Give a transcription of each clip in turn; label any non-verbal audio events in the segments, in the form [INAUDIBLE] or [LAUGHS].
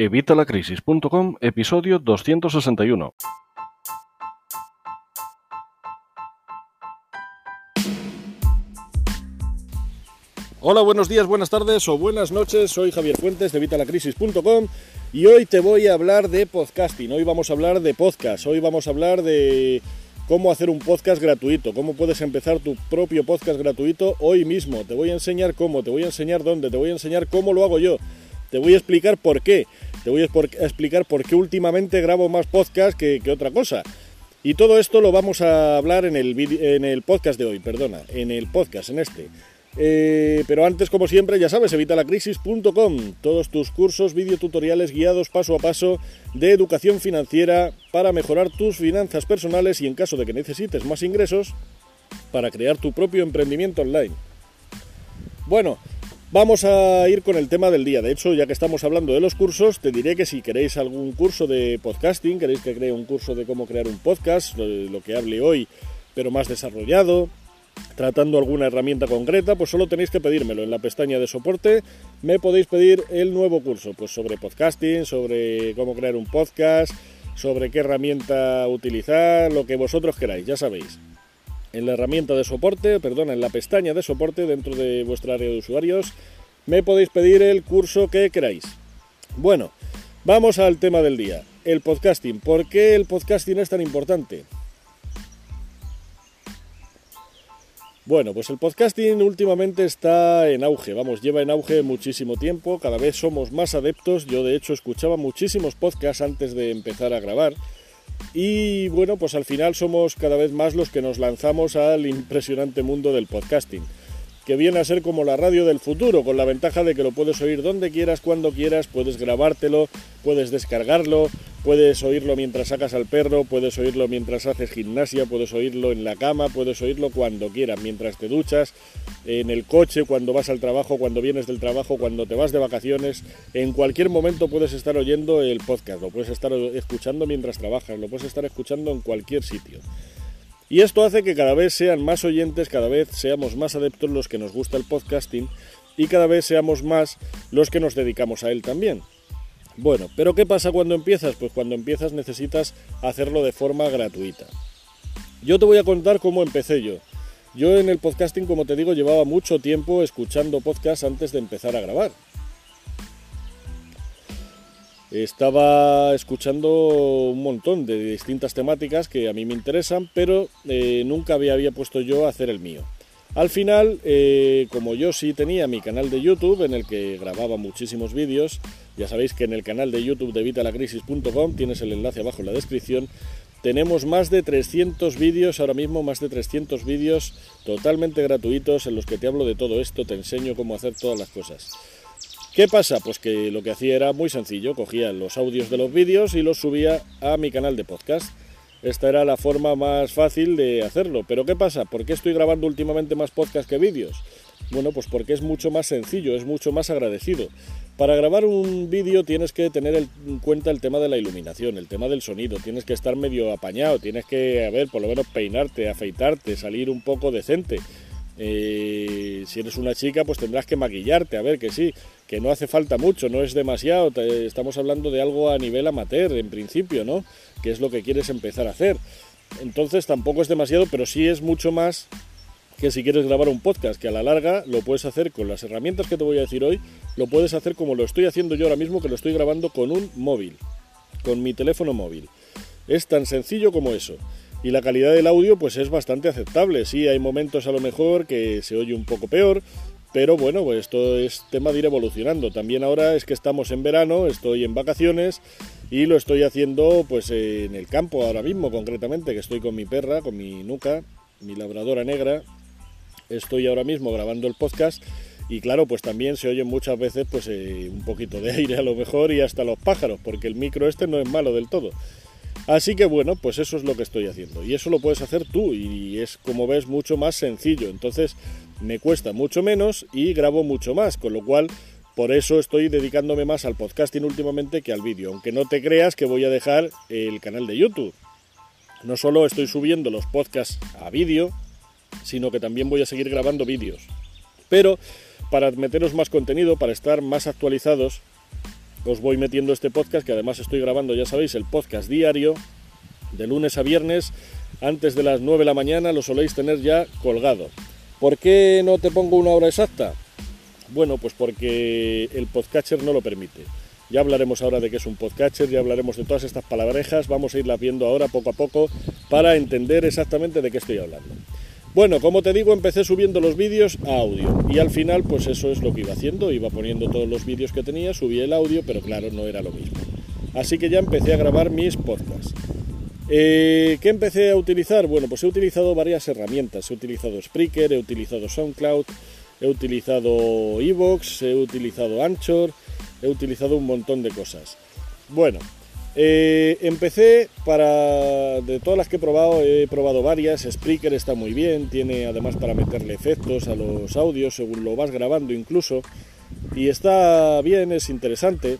Evitalacrisis.com, episodio 261. Hola, buenos días, buenas tardes o buenas noches. Soy Javier Fuentes de Evitalacrisis.com y hoy te voy a hablar de podcasting. Hoy vamos a hablar de podcast. Hoy vamos a hablar de cómo hacer un podcast gratuito, cómo puedes empezar tu propio podcast gratuito hoy mismo. Te voy a enseñar cómo, te voy a enseñar dónde, te voy a enseñar cómo lo hago yo. Te voy a explicar por qué. Te voy a explicar por qué últimamente grabo más podcast que, otra cosa. Y todo esto lo vamos a hablar en el, en el podcast de hoy, perdona, en el podcast, en este. Eh, pero antes, como siempre, ya sabes, evitalacrisis.com, todos tus cursos, videotutoriales guiados paso a paso de educación financiera para mejorar tus finanzas personales y en caso de que necesites más ingresos, para crear tu propio emprendimiento online. Bueno, vamos a ir con el tema del día. De hecho, ya que estamos hablando de los cursos, te diré que si queréis algún curso de podcasting, queréis que cree un curso de cómo crear un podcast, lo que hable hoy, pero más desarrollado, tratando alguna herramienta concreta, pues solo tenéis que pedírmelo. En la pestaña de soporte me podéis pedir el nuevo curso, pues sobre podcasting, sobre cómo crear un podcast, sobre qué herramienta utilizar, lo que vosotros queráis, ya sabéis. En la herramienta de soporte, perdón, en la pestaña de soporte dentro de vuestra área de usuarios, me podéis pedir el curso que queráis. Bueno, vamos al tema del día, el podcasting. ¿Por qué el podcasting es tan importante? Bueno, pues el podcasting últimamente está en auge, vamos, lleva en auge muchísimo tiempo, cada vez somos más adeptos, yo de hecho escuchaba muchísimos podcasts antes de empezar a grabar y bueno, pues al final somos cada vez más los que nos lanzamos al impresionante mundo del podcasting que viene a ser como la radio del futuro, con la ventaja de que lo puedes oír donde quieras, cuando quieras, puedes grabártelo, puedes descargarlo, puedes oírlo mientras sacas al perro, puedes oírlo mientras haces gimnasia, puedes oírlo en la cama, puedes oírlo cuando quieras, mientras te duchas, en el coche, cuando vas al trabajo, cuando vienes del trabajo, cuando te vas de vacaciones, en cualquier momento puedes estar oyendo el podcast, lo puedes estar escuchando mientras trabajas, lo puedes estar escuchando en cualquier sitio. Y esto hace que cada vez sean más oyentes, cada vez seamos más adeptos los que nos gusta el podcasting y cada vez seamos más los que nos dedicamos a él también. Bueno, pero ¿qué pasa cuando empiezas? Pues cuando empiezas necesitas hacerlo de forma gratuita. Yo te voy a contar cómo empecé yo. Yo en el podcasting, como te digo, llevaba mucho tiempo escuchando podcasts antes de empezar a grabar. Estaba escuchando un montón de distintas temáticas que a mí me interesan, pero eh, nunca había, puesto yo a hacer el mío. Al final, eh, como yo sí tenía mi canal de YouTube en el que grababa muchísimos vídeos, ya sabéis que en el canal de YouTube de vitalacrisis.com tienes el enlace abajo en la descripción, tenemos más de 300 vídeos, ahora mismo más de 300 vídeos totalmente gratuitos en los que te hablo de todo esto, te enseño cómo hacer todas las cosas. ¿Qué pasa? Pues que lo que hacía era muy sencillo, cogía los audios de los vídeos y los subía a mi canal de podcast. Esta era la forma más fácil de hacerlo. Pero ¿qué pasa? ¿Por qué estoy grabando últimamente más podcast que vídeos? Bueno, pues porque es mucho más sencillo, es mucho más agradecido. Para grabar un vídeo tienes que tener en cuenta el tema de la iluminación, el tema del sonido, tienes que estar medio apañado, tienes que, a ver, por lo menos peinarte, afeitarte, salir un poco decente. Eh, si eres una chica, pues tendrás que maquillarte, a ver que sí, que no hace falta mucho, no es demasiado, estamos hablando de algo a nivel amateur en principio, ¿no? Que es lo que quieres empezar a hacer. Entonces tampoco es demasiado, pero sí es mucho más que si quieres grabar un podcast, que a la larga lo puedes hacer con las herramientas que te voy a decir hoy, lo puedes hacer como lo estoy haciendo yo ahora mismo, que lo estoy grabando con un móvil, con mi teléfono móvil. Es tan sencillo como eso y la calidad del audio pues es bastante aceptable. Sí, hay momentos a lo mejor que se oye un poco peor, pero bueno, pues esto es tema de ir evolucionando. También ahora es que estamos en verano, estoy en vacaciones y lo estoy haciendo pues en el campo ahora mismo concretamente, que estoy con mi perra, con mi nuca, mi labradora negra. Estoy ahora mismo grabando el podcast y claro, pues también se oye muchas veces pues eh, un poquito de [LAUGHS] aire a lo mejor y hasta los pájaros, porque el micro este no es malo del todo. Así que bueno, pues eso es lo que estoy haciendo. Y eso lo puedes hacer tú y es como ves mucho más sencillo. Entonces me cuesta mucho menos y grabo mucho más, con lo cual por eso estoy dedicándome más al podcasting últimamente que al vídeo. Aunque no te creas que voy a dejar el canal de YouTube. No solo estoy subiendo los podcasts a vídeo, sino que también voy a seguir grabando vídeos. Pero para meteros más contenido, para estar más actualizados, os voy metiendo este podcast, que además estoy grabando, ya sabéis, el podcast diario, de lunes a viernes, antes de las 9 de la mañana, lo soléis tener ya colgado. ¿Por qué no te pongo una hora exacta? Bueno, pues porque el podcatcher no lo permite. Ya hablaremos ahora de qué es un podcatcher, ya hablaremos de todas estas palabrejas, vamos a irlas viendo ahora poco a poco para entender exactamente de qué estoy hablando. Bueno, como te digo, empecé subiendo los vídeos a audio y al final pues eso es lo que iba haciendo, iba poniendo todos los vídeos que tenía, subía el audio, pero claro, no era lo mismo. Así que ya empecé a grabar mis podcasts. Eh, ¿Qué empecé a utilizar? Bueno, pues he utilizado varias herramientas. He utilizado Spreaker, he utilizado SoundCloud, he utilizado Evox, he utilizado Anchor, he utilizado un montón de cosas. Bueno, eh, empecé para, de todas las que he probado, he probado varias, Spreaker está muy bien, tiene además para meterle efectos a los audios según lo vas grabando incluso, y está bien, es interesante,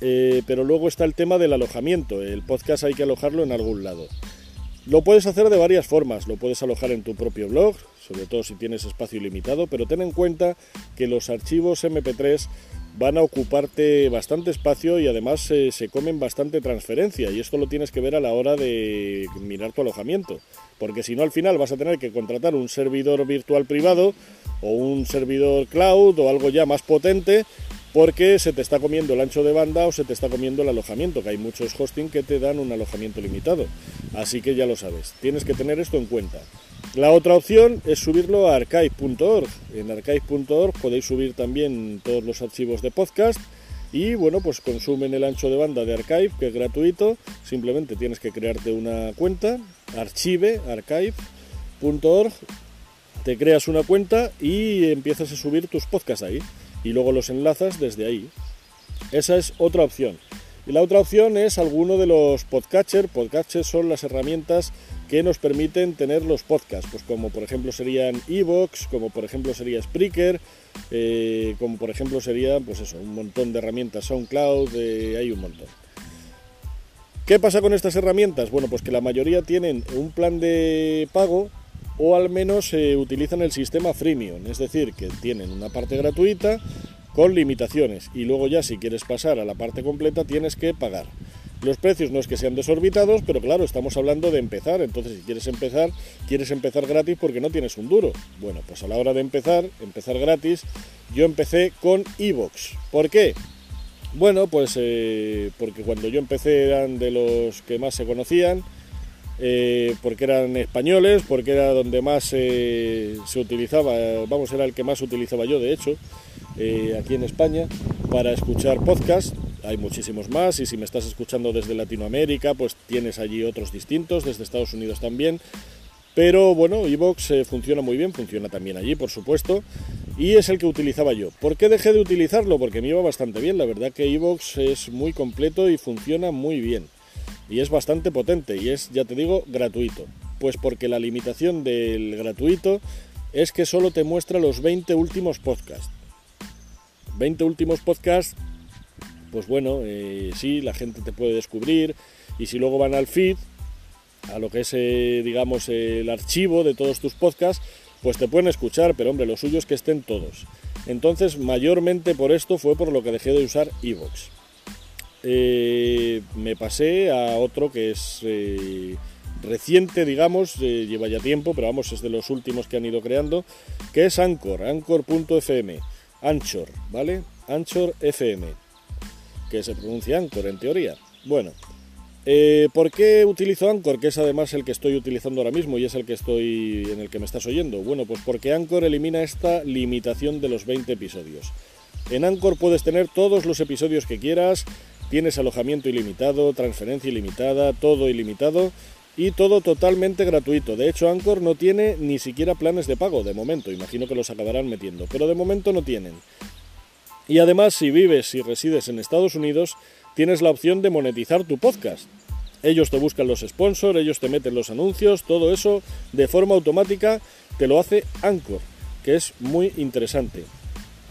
eh, pero luego está el tema del alojamiento, el podcast hay que alojarlo en algún lado. Lo puedes hacer de varias formas, lo puedes alojar en tu propio blog, sobre todo si tienes espacio ilimitado, pero ten en cuenta que los archivos MP3 van a ocuparte bastante espacio y además eh, se comen bastante transferencia y esto lo tienes que ver a la hora de mirar tu alojamiento, porque si no al final vas a tener que contratar un servidor virtual privado o un servidor cloud o algo ya más potente porque se te está comiendo el ancho de banda o se te está comiendo el alojamiento, que hay muchos hosting que te dan un alojamiento limitado. Así que ya lo sabes, tienes que tener esto en cuenta. La otra opción es subirlo a archive.org. En archive.org podéis subir también todos los archivos de podcast y bueno, pues consumen el ancho de banda de Archive, que es gratuito. Simplemente tienes que crearte una cuenta, archive, archive.org, te creas una cuenta y empiezas a subir tus podcasts ahí y luego los enlazas desde ahí. Esa es otra opción. Y la otra opción es alguno de los podcatchers. Podcatchers son las herramientas que nos permiten tener los podcasts, pues como por ejemplo serían Evox, como por ejemplo sería Spreaker, eh, como por ejemplo sería, pues eso, un montón de herramientas, SoundCloud, eh, hay un montón. ¿Qué pasa con estas herramientas? Bueno, pues que la mayoría tienen un plan de pago o al menos eh, utilizan el sistema freemium, es decir, que tienen una parte gratuita con limitaciones y luego ya si quieres pasar a la parte completa tienes que pagar. Los precios no es que sean desorbitados, pero claro, estamos hablando de empezar, entonces si quieres empezar, quieres empezar gratis porque no tienes un duro. Bueno, pues a la hora de empezar, empezar gratis, yo empecé con Evox. ¿Por qué? Bueno, pues eh, porque cuando yo empecé eran de los que más se conocían, eh, porque eran españoles, porque era donde más eh, se utilizaba, vamos, era el que más utilizaba yo, de hecho, aquí en España, para escuchar podcast. Hay muchísimos más y si me estás escuchando desde Latinoamérica, pues tienes allí otros distintos, desde Estados Unidos también. Pero bueno, Evox funciona muy bien, funciona también allí, por supuesto, y es el que utilizaba yo. ¿Por qué dejé de utilizarlo? Porque me iba bastante bien, la verdad que Evox es muy completo y funciona muy bien y es bastante potente y es, ya te digo, gratuito. Pues porque la limitación del gratuito es que solo te muestra los 20 últimos podcasts. 20 últimos podcasts, pues bueno, eh, sí, la gente te puede descubrir y si luego van al feed, a lo que es, eh, digamos, el archivo de todos tus podcasts, pues te pueden escuchar, pero hombre, lo suyo es que estén todos. Entonces, mayormente por esto fue por lo que dejé de usar Evox. Eh, me pasé a otro que es reciente, digamos, lleva ya tiempo, pero vamos, es de los últimos que han ido creando, que es Anchor, Anchor.fm, Anchor, ¿vale? Anchor FM, que se pronuncia Anchor en teoría. Bueno, ¿por qué utilizo Anchor? Que es además el que estoy utilizando ahora mismo y es el que estoy en el que me estás oyendo. Bueno, pues porque Anchor elimina esta limitación de los 20 episodios. En Anchor puedes tener todos los episodios que quieras, Tienes alojamiento ilimitado, transferencia ilimitada, todo ilimitado y todo totalmente gratuito. De hecho, Anchor no tiene ni siquiera planes de pago de momento. Imagino que los acabarán metiendo, pero de momento no tienen. Y además, si vives y resides en Estados Unidos, tienes la opción de monetizar tu podcast. Ellos te buscan los sponsors, ellos te meten los anuncios, todo eso de forma automática te lo hace Anchor, que es muy interesante.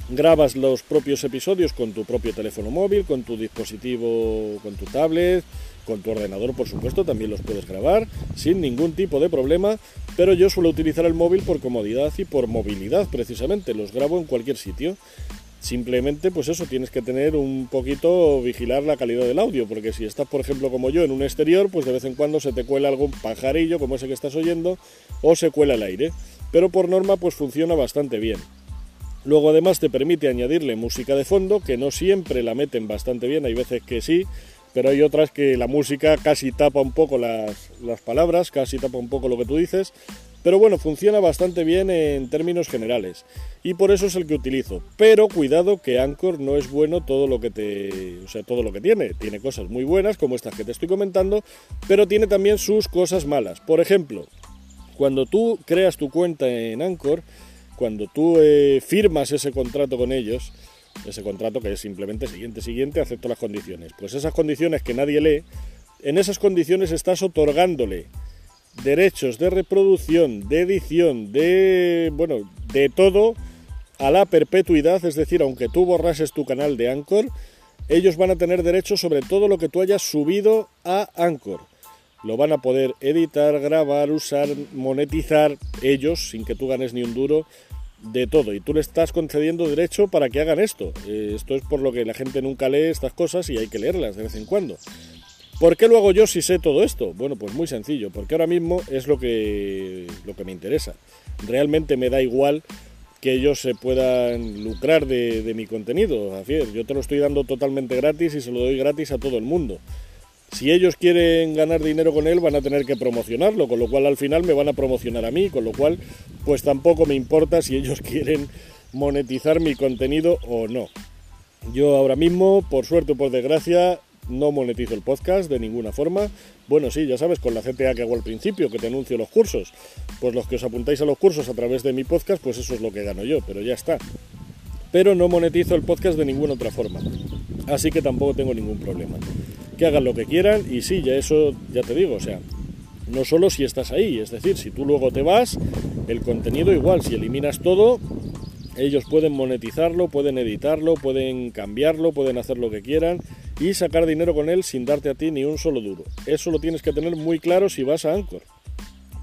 Grabas los propios episodios con tu propio teléfono móvil, con tu dispositivo, con tu tablet, con tu ordenador, por supuesto, también los puedes grabar sin ningún tipo de problema, pero yo suelo utilizar el móvil por comodidad y por movilidad, precisamente, los grabo en cualquier sitio. Simplemente, pues eso, tienes que tener un poquito, vigilar la calidad del audio, porque si estás, por ejemplo, como yo, en un exterior, pues de vez en cuando se te cuela algún pajarillo, como ese que estás oyendo, o se cuela el aire. Pero por norma, pues funciona bastante bien. Luego además te permite añadirle música de fondo, que no siempre la meten bastante bien, hay veces que sí, pero hay otras que la música casi tapa un poco las, las palabras, casi tapa un poco lo que tú dices, pero bueno, funciona bastante bien en términos generales y por eso es el que utilizo. Pero cuidado que Anchor no es bueno todo lo que te, o sea, todo lo que tiene. Tiene cosas muy buenas como estas que te estoy comentando, pero tiene también sus cosas malas. Por ejemplo, cuando tú creas tu cuenta en Anchor, cuando tú eh, firmas ese contrato con ellos, ese contrato que es simplemente siguiente, siguiente, acepto las condiciones. Pues esas condiciones que nadie lee, en esas condiciones estás otorgándole derechos de reproducción, de edición, de bueno, de todo a la perpetuidad, es decir, aunque tú borrases tu canal de Anchor, ellos van a tener derechos sobre todo lo que tú hayas subido a Anchor. Lo van a poder editar, grabar, usar, monetizar ellos sin que tú ganes ni un duro de todo. Y tú le estás concediendo derecho para que hagan esto. Eh, esto es por lo que la gente nunca lee estas cosas y hay que leerlas de vez en cuando. ¿Por qué lo hago yo si sé todo esto? Bueno, pues muy sencillo, porque ahora mismo es lo que, lo que me interesa. Realmente me da igual que ellos se puedan lucrar de, mi contenido. Yo te lo estoy dando totalmente gratis y se lo doy gratis a todo el mundo. Si ellos quieren ganar dinero con él, van a tener que promocionarlo, con lo cual al final me van a promocionar a mí, con lo cual pues tampoco me importa si ellos [LAUGHS] quieren monetizar mi contenido o no. Yo ahora mismo, por suerte o por desgracia, no monetizo el podcast de ninguna forma. Bueno, sí, ya sabes, con la CTA que hago al principio, que te anuncio los cursos. Pues los que os apuntáis a los cursos a través de mi podcast, pues eso es lo que gano yo, pero ya está. Pero no monetizo el podcast de ninguna otra forma. Así que tampoco tengo ningún problema. Que hagan lo que quieran y sí, ya eso, ya te digo, o sea, no solo si estás ahí, es decir, si tú luego te vas, el contenido igual, si eliminas todo, ellos pueden monetizarlo, pueden editarlo, pueden cambiarlo, pueden hacer lo que quieran y sacar dinero con él sin darte a ti ni un solo duro. Eso lo tienes que tener muy claro si vas a Anchor,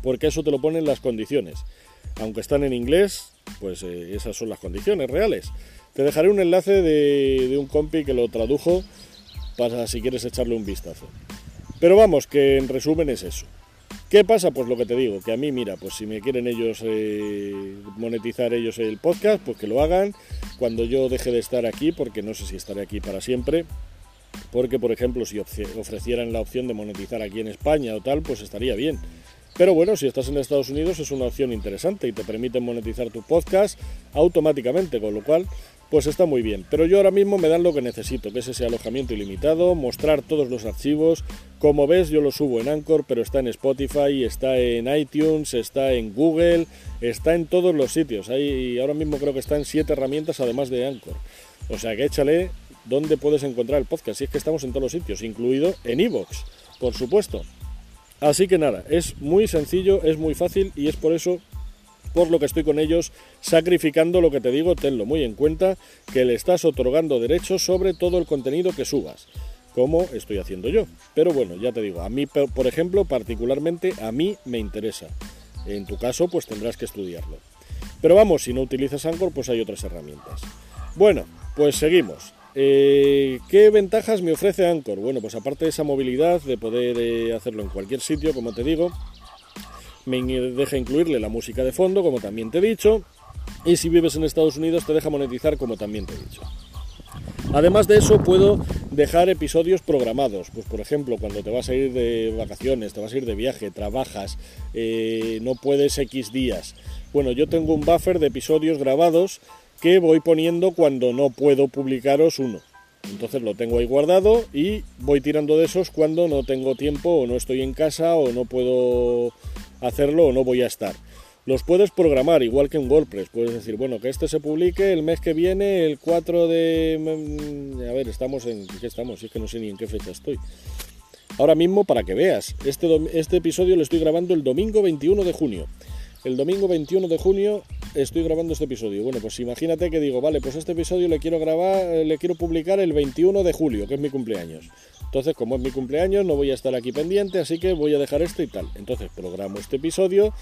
porque eso te lo ponen las condiciones. Aunque están en inglés, pues eh, esas son las condiciones reales. Te dejaré un enlace de, un compi que lo tradujo para si quieres echarle un vistazo. Pero vamos, que en resumen es eso. ¿Qué pasa? Pues lo que te digo, que a mí, mira, pues si me quieren ellos eh, monetizar ellos el podcast, pues que lo hagan. Cuando yo deje de estar aquí, porque no sé si estaré aquí para siempre, porque por ejemplo si ofrecieran la opción de monetizar aquí en España o tal, pues estaría bien. Pero bueno, si estás en Estados Unidos es una opción interesante y te permite monetizar tu podcast automáticamente, con lo cual pues está muy bien. Pero yo ahora mismo me dan lo que necesito, que es ese alojamiento ilimitado, mostrar todos los archivos. Como ves, yo lo subo en Anchor, pero está en Spotify, está en iTunes, está en Google, está en todos los sitios. Hay, ahora mismo creo que está en siete herramientas además de Anchor. O sea que échale dónde puedes encontrar el podcast. Si es que estamos en todos los sitios, incluido en iVoox, por supuesto. Así que nada, es muy sencillo, es muy fácil y es por eso por lo que estoy con ellos sacrificando lo que te digo, tenlo muy en cuenta, que le estás otorgando derechos sobre todo el contenido que subas, como estoy haciendo yo. Pero bueno, ya te digo, a mí, por ejemplo, particularmente a mí me interesa. En tu caso, pues tendrás que estudiarlo. Pero vamos, si no utilizas Anchor, pues hay otras herramientas. Bueno, pues seguimos. Eh, ¿Qué ventajas me ofrece Anchor? Bueno, pues aparte de esa movilidad, de poder eh, hacerlo en cualquier sitio, como te digo, me deja incluirle la música de fondo, como también te he dicho, y si vives en Estados Unidos te deja monetizar, como también te he dicho. Además de eso, puedo dejar episodios programados. Pues por ejemplo, cuando te vas a ir de vacaciones, te vas a ir de viaje, trabajas, eh, no puedes X días. Bueno, yo tengo un buffer de episodios grabados que voy poniendo cuando no puedo publicaros uno. Entonces lo tengo ahí guardado y voy tirando de esos cuando no tengo tiempo o no estoy en casa o no puedo hacerlo o no voy a estar. Los puedes programar igual que en WordPress. Puedes decir, bueno, que este se publique el mes que viene, el 4 de... Mm, a ver, estamos en... ¿Qué estamos? es que no sé ni en qué fecha estoy. Ahora mismo, para que veas, este, este episodio lo estoy grabando el domingo 21 de junio. El domingo 21 de junio estoy grabando este episodio. Bueno, pues imagínate que digo, vale, pues este episodio le quiero grabar, eh, le quiero publicar el 21 de julio, que es mi cumpleaños. Entonces, como es mi cumpleaños, no voy a estar aquí pendiente, así que voy a dejar esto y tal. Entonces, programo este episodio,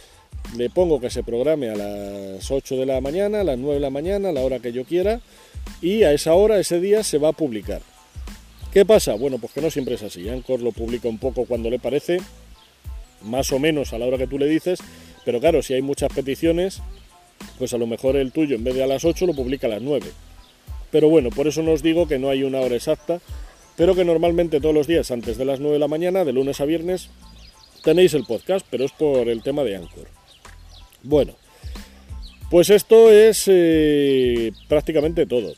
le pongo que se programe a las 8 de la mañana, a las 9 de la mañana, a la hora que yo quiera, y a esa hora, ese día, se va a publicar. ¿Qué pasa? Bueno, pues que no siempre es así. Anchor lo publica un poco cuando le parece, más o menos a la hora que tú le dices, pero claro, si hay muchas peticiones, pues a lo mejor el tuyo en vez de a las 8 lo publica a las 9. Pero bueno, por eso no os digo que no hay una hora exacta, pero que normalmente todos los días antes de las 9 de la mañana, de lunes a viernes, tenéis el podcast, pero es por el tema de Anchor. Bueno, pues esto es eh, prácticamente todo.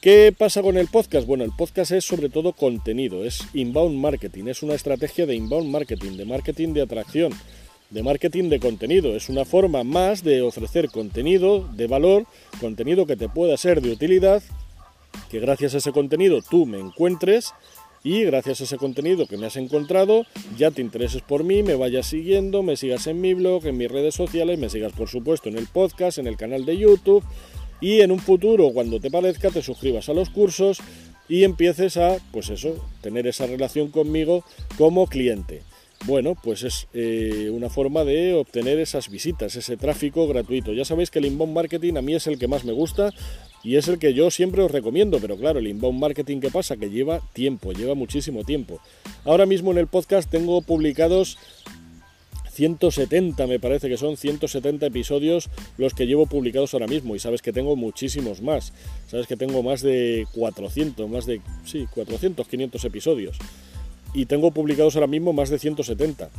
¿Qué pasa con el podcast? Bueno, el podcast es sobre todo contenido, es inbound marketing, es una estrategia de inbound marketing, de marketing de atracción, de marketing de contenido. Es una forma más de ofrecer contenido de valor, contenido que te pueda ser de utilidad que gracias a ese contenido tú me encuentres y gracias a ese contenido que me has encontrado ya te intereses por mí, me vayas siguiendo, me sigas en mi blog, en mis redes sociales, me sigas por supuesto en el podcast, en el canal de YouTube y en un futuro cuando te parezca te suscribas a los cursos y empieces a, pues eso, tener esa relación conmigo como cliente. Bueno, pues es eh, una forma de obtener esas visitas, ese tráfico gratuito. Ya sabéis que el inbound marketing a mí es el que más me gusta y es el que yo siempre os recomiendo, pero claro, el inbound marketing que pasa, que lleva tiempo, lleva muchísimo tiempo. Ahora mismo en el podcast tengo publicados 170, me parece que son 170 episodios los que llevo publicados ahora mismo y sabes que tengo muchísimos más. Sabes que tengo más de 400, más de, sí, 400, 500 episodios. Y tengo publicados ahora mismo más de 170.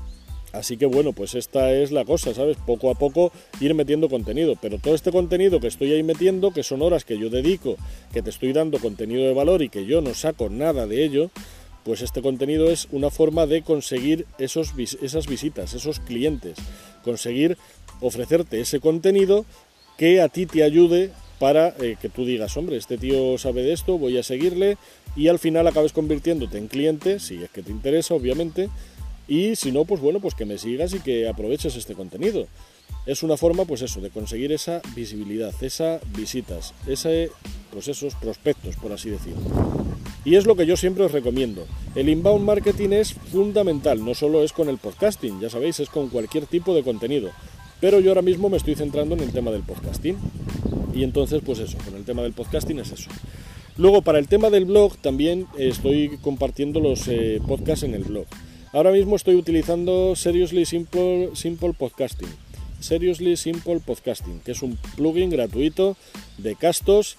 Así que bueno, pues esta es la cosa, ¿sabes? Poco a poco ir metiendo contenido. Pero todo este contenido que estoy ahí metiendo, que son horas que yo dedico, que te estoy dando contenido de valor y que yo no saco nada de ello, pues este contenido es una forma de conseguir esos, esas visitas, esos clientes, conseguir ofrecerte ese contenido que a ti te ayude para eh, que tú digas, hombre, este tío sabe de esto, voy a seguirle y al final acabes convirtiéndote en cliente, si es que te interesa, obviamente, y si no, pues bueno, pues que me sigas y que aproveches este contenido. Es una forma, pues eso, de conseguir esa visibilidad, esas visitas, ese, pues esos prospectos, por así decirlo. Y es lo que yo siempre os recomiendo. El inbound marketing es fundamental, no solo es con el podcasting, ya sabéis, es con cualquier tipo de contenido. Pero yo ahora mismo me estoy centrando en el tema del podcasting. Y entonces, pues eso, con el tema del podcasting es eso. Luego, para el tema del blog, también estoy compartiendo los eh, podcasts en el blog. Ahora mismo estoy utilizando Seriously Simple, Simple Podcasting. Seriously Simple Podcasting, que es un plugin gratuito de Castos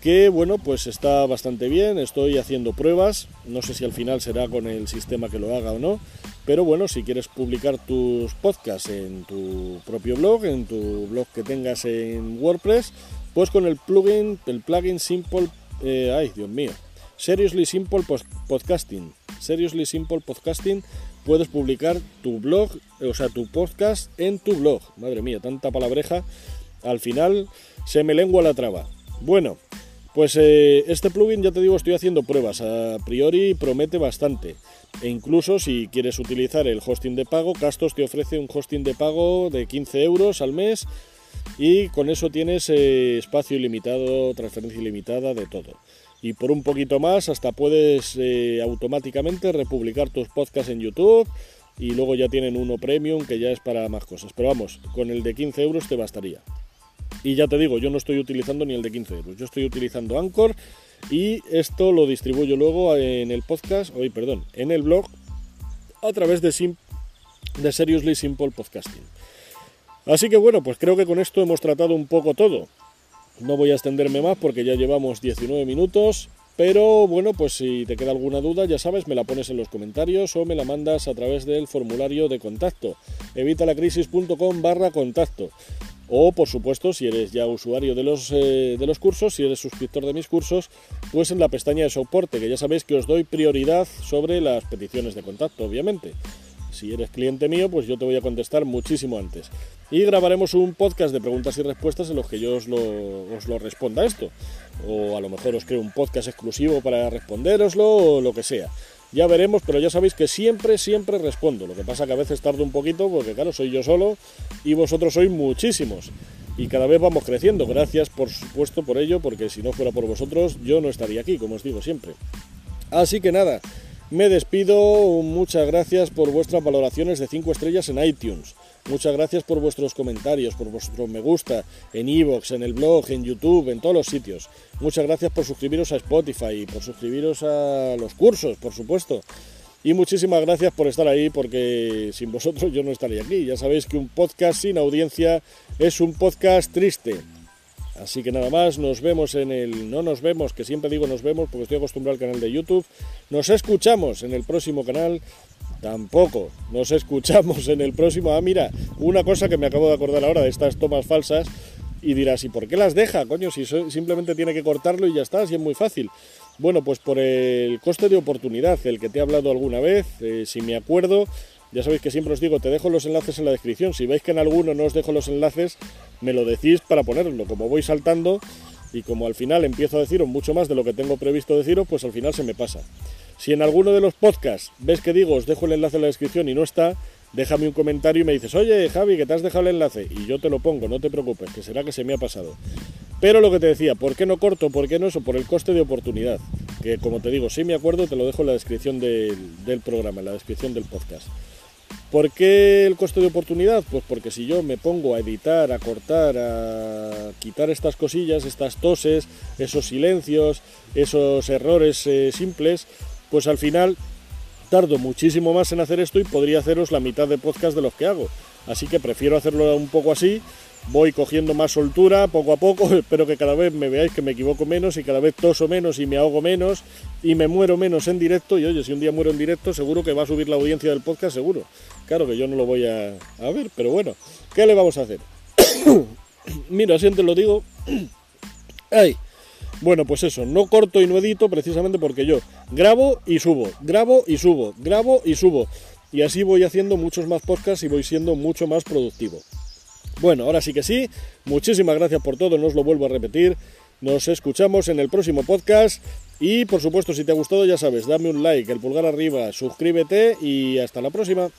que bueno, pues está bastante bien, estoy haciendo pruebas, no sé si al final será con el sistema que lo haga o no, pero bueno, si quieres publicar tus podcasts en tu propio blog, en tu blog que tengas en WordPress, pues con el plugin, el plugin Simple, eh, ay Dios mío, Seriously Simple Podcasting, Seriously Simple Podcasting, puedes publicar tu blog, o sea, tu podcast en tu blog. Madre mía, tanta palabreja. Al final se me lengua la traba. Bueno, pues eh, este plugin ya te digo, estoy haciendo pruebas. A priori promete bastante. E incluso si quieres utilizar el hosting de pago, Castos te ofrece un hosting de pago de 15 euros al mes y con eso tienes eh, espacio ilimitado, transferencia ilimitada, de todo y por un poquito más hasta puedes eh, automáticamente republicar tus podcasts en YouTube y luego ya tienen uno premium que ya es para más cosas. Pero vamos, con el de 15 euros te bastaría. Y ya te digo, yo no estoy utilizando ni el de 15 euros, yo estoy utilizando Anchor y esto lo distribuyo luego en el podcast, hoy perdón, en el blog a través de, de Seriously Simple Podcasting. Así que bueno, pues creo que con esto hemos tratado un poco todo. No voy a extenderme más porque ya llevamos 19 minutos, pero bueno, pues si te queda alguna duda, ya sabes, me la pones en los comentarios o me la mandas a través del formulario de contacto, evitalacrisis.com barra contacto. O, por supuesto, si eres ya usuario de los, eh, de los cursos, si eres suscriptor de mis cursos, pues en la pestaña de soporte, que ya sabéis que os doy prioridad sobre las peticiones de contacto, obviamente. Si eres cliente mío, pues yo te voy a contestar muchísimo antes. Y grabaremos un podcast de preguntas y respuestas en los que yo os lo, responda esto. O a lo mejor os creo un podcast exclusivo para responderoslo o lo que sea. Ya veremos, pero ya sabéis que siempre, siempre respondo. Lo que pasa que a veces tardo un poquito porque claro, soy yo solo y vosotros sois muchísimos. y cada vez vamos creciendo. Gracias por supuesto por ello, porque si no fuera por vosotros yo no estaría aquí, como os digo siempre. Así que nada, me despido, muchas gracias por vuestras valoraciones de 5 estrellas en iTunes. Muchas gracias por vuestros comentarios, por vuestro me gusta en iVoox, en el blog, en YouTube, en todos los sitios. Muchas gracias por suscribiros a Spotify, por suscribiros a los cursos, por supuesto. Y muchísimas gracias por estar ahí, porque sin vosotros yo no estaría aquí. Ya sabéis que un podcast sin audiencia es un podcast triste. Así que nada más, nos vemos en el... No nos vemos, que siempre digo nos vemos porque estoy acostumbrado al canal de YouTube. Nos escuchamos en el próximo canal. Tampoco nos escuchamos en el próximo. Ah, mira, una cosa que me acabo de acordar ahora de estas tomas falsas. Y dirás, ¿y por qué las deja, coño? Si simplemente tiene que cortarlo y ya está, si es muy fácil. Bueno, pues por el coste de oportunidad, el que te he hablado alguna vez, eh, si me acuerdo, ya sabéis que siempre os digo, te dejo los enlaces en la descripción. Si veis que en alguno no os dejo los enlaces, me lo decís para ponerlo. Como voy saltando y como al final empiezo a deciros mucho más de lo que tengo previsto deciros, pues al final se me pasa. Si en alguno de los podcasts ves que digo, os dejo el enlace en la descripción y no está, déjame un comentario y me dices, oye Javi, que te has dejado el enlace. Y yo te lo pongo, no te preocupes, que será que se me ha pasado. Pero lo que te decía, ¿por qué no corto? ¿Por qué no eso? Por el coste de oportunidad. Que como te digo, si me acuerdo, te lo dejo en la descripción del, programa, en la descripción del podcast. ¿Por qué el coste de oportunidad? Pues porque si yo me pongo a editar, a cortar, a quitar estas cosillas, estas toses, esos silencios, esos errores eh, simples, pues al final tardo muchísimo más en hacer esto y podría haceros la mitad de podcast de los que hago. Así que prefiero hacerlo un poco así voy cogiendo más soltura poco a poco, [LAUGHS] espero que cada vez me veáis que me equivoco menos y cada vez toso menos y me ahogo menos y me muero menos en directo y oye, si un día muero en directo seguro que va a subir la audiencia del podcast, seguro. Claro que yo no lo voy a, ver, pero bueno, ¿qué le vamos a hacer? [COUGHS] Mira, te lo digo. [COUGHS] Ay. Bueno, pues eso, no corto y no edito precisamente porque yo grabo y subo, grabo y subo, grabo y subo. Y así voy haciendo muchos más podcasts y voy siendo mucho más productivo. Bueno, ahora sí que sí, muchísimas gracias por todo, no os lo vuelvo a repetir. Nos escuchamos en el próximo podcast y por supuesto si te ha gustado ya sabes, dame un like, el pulgar arriba, suscríbete y hasta la próxima.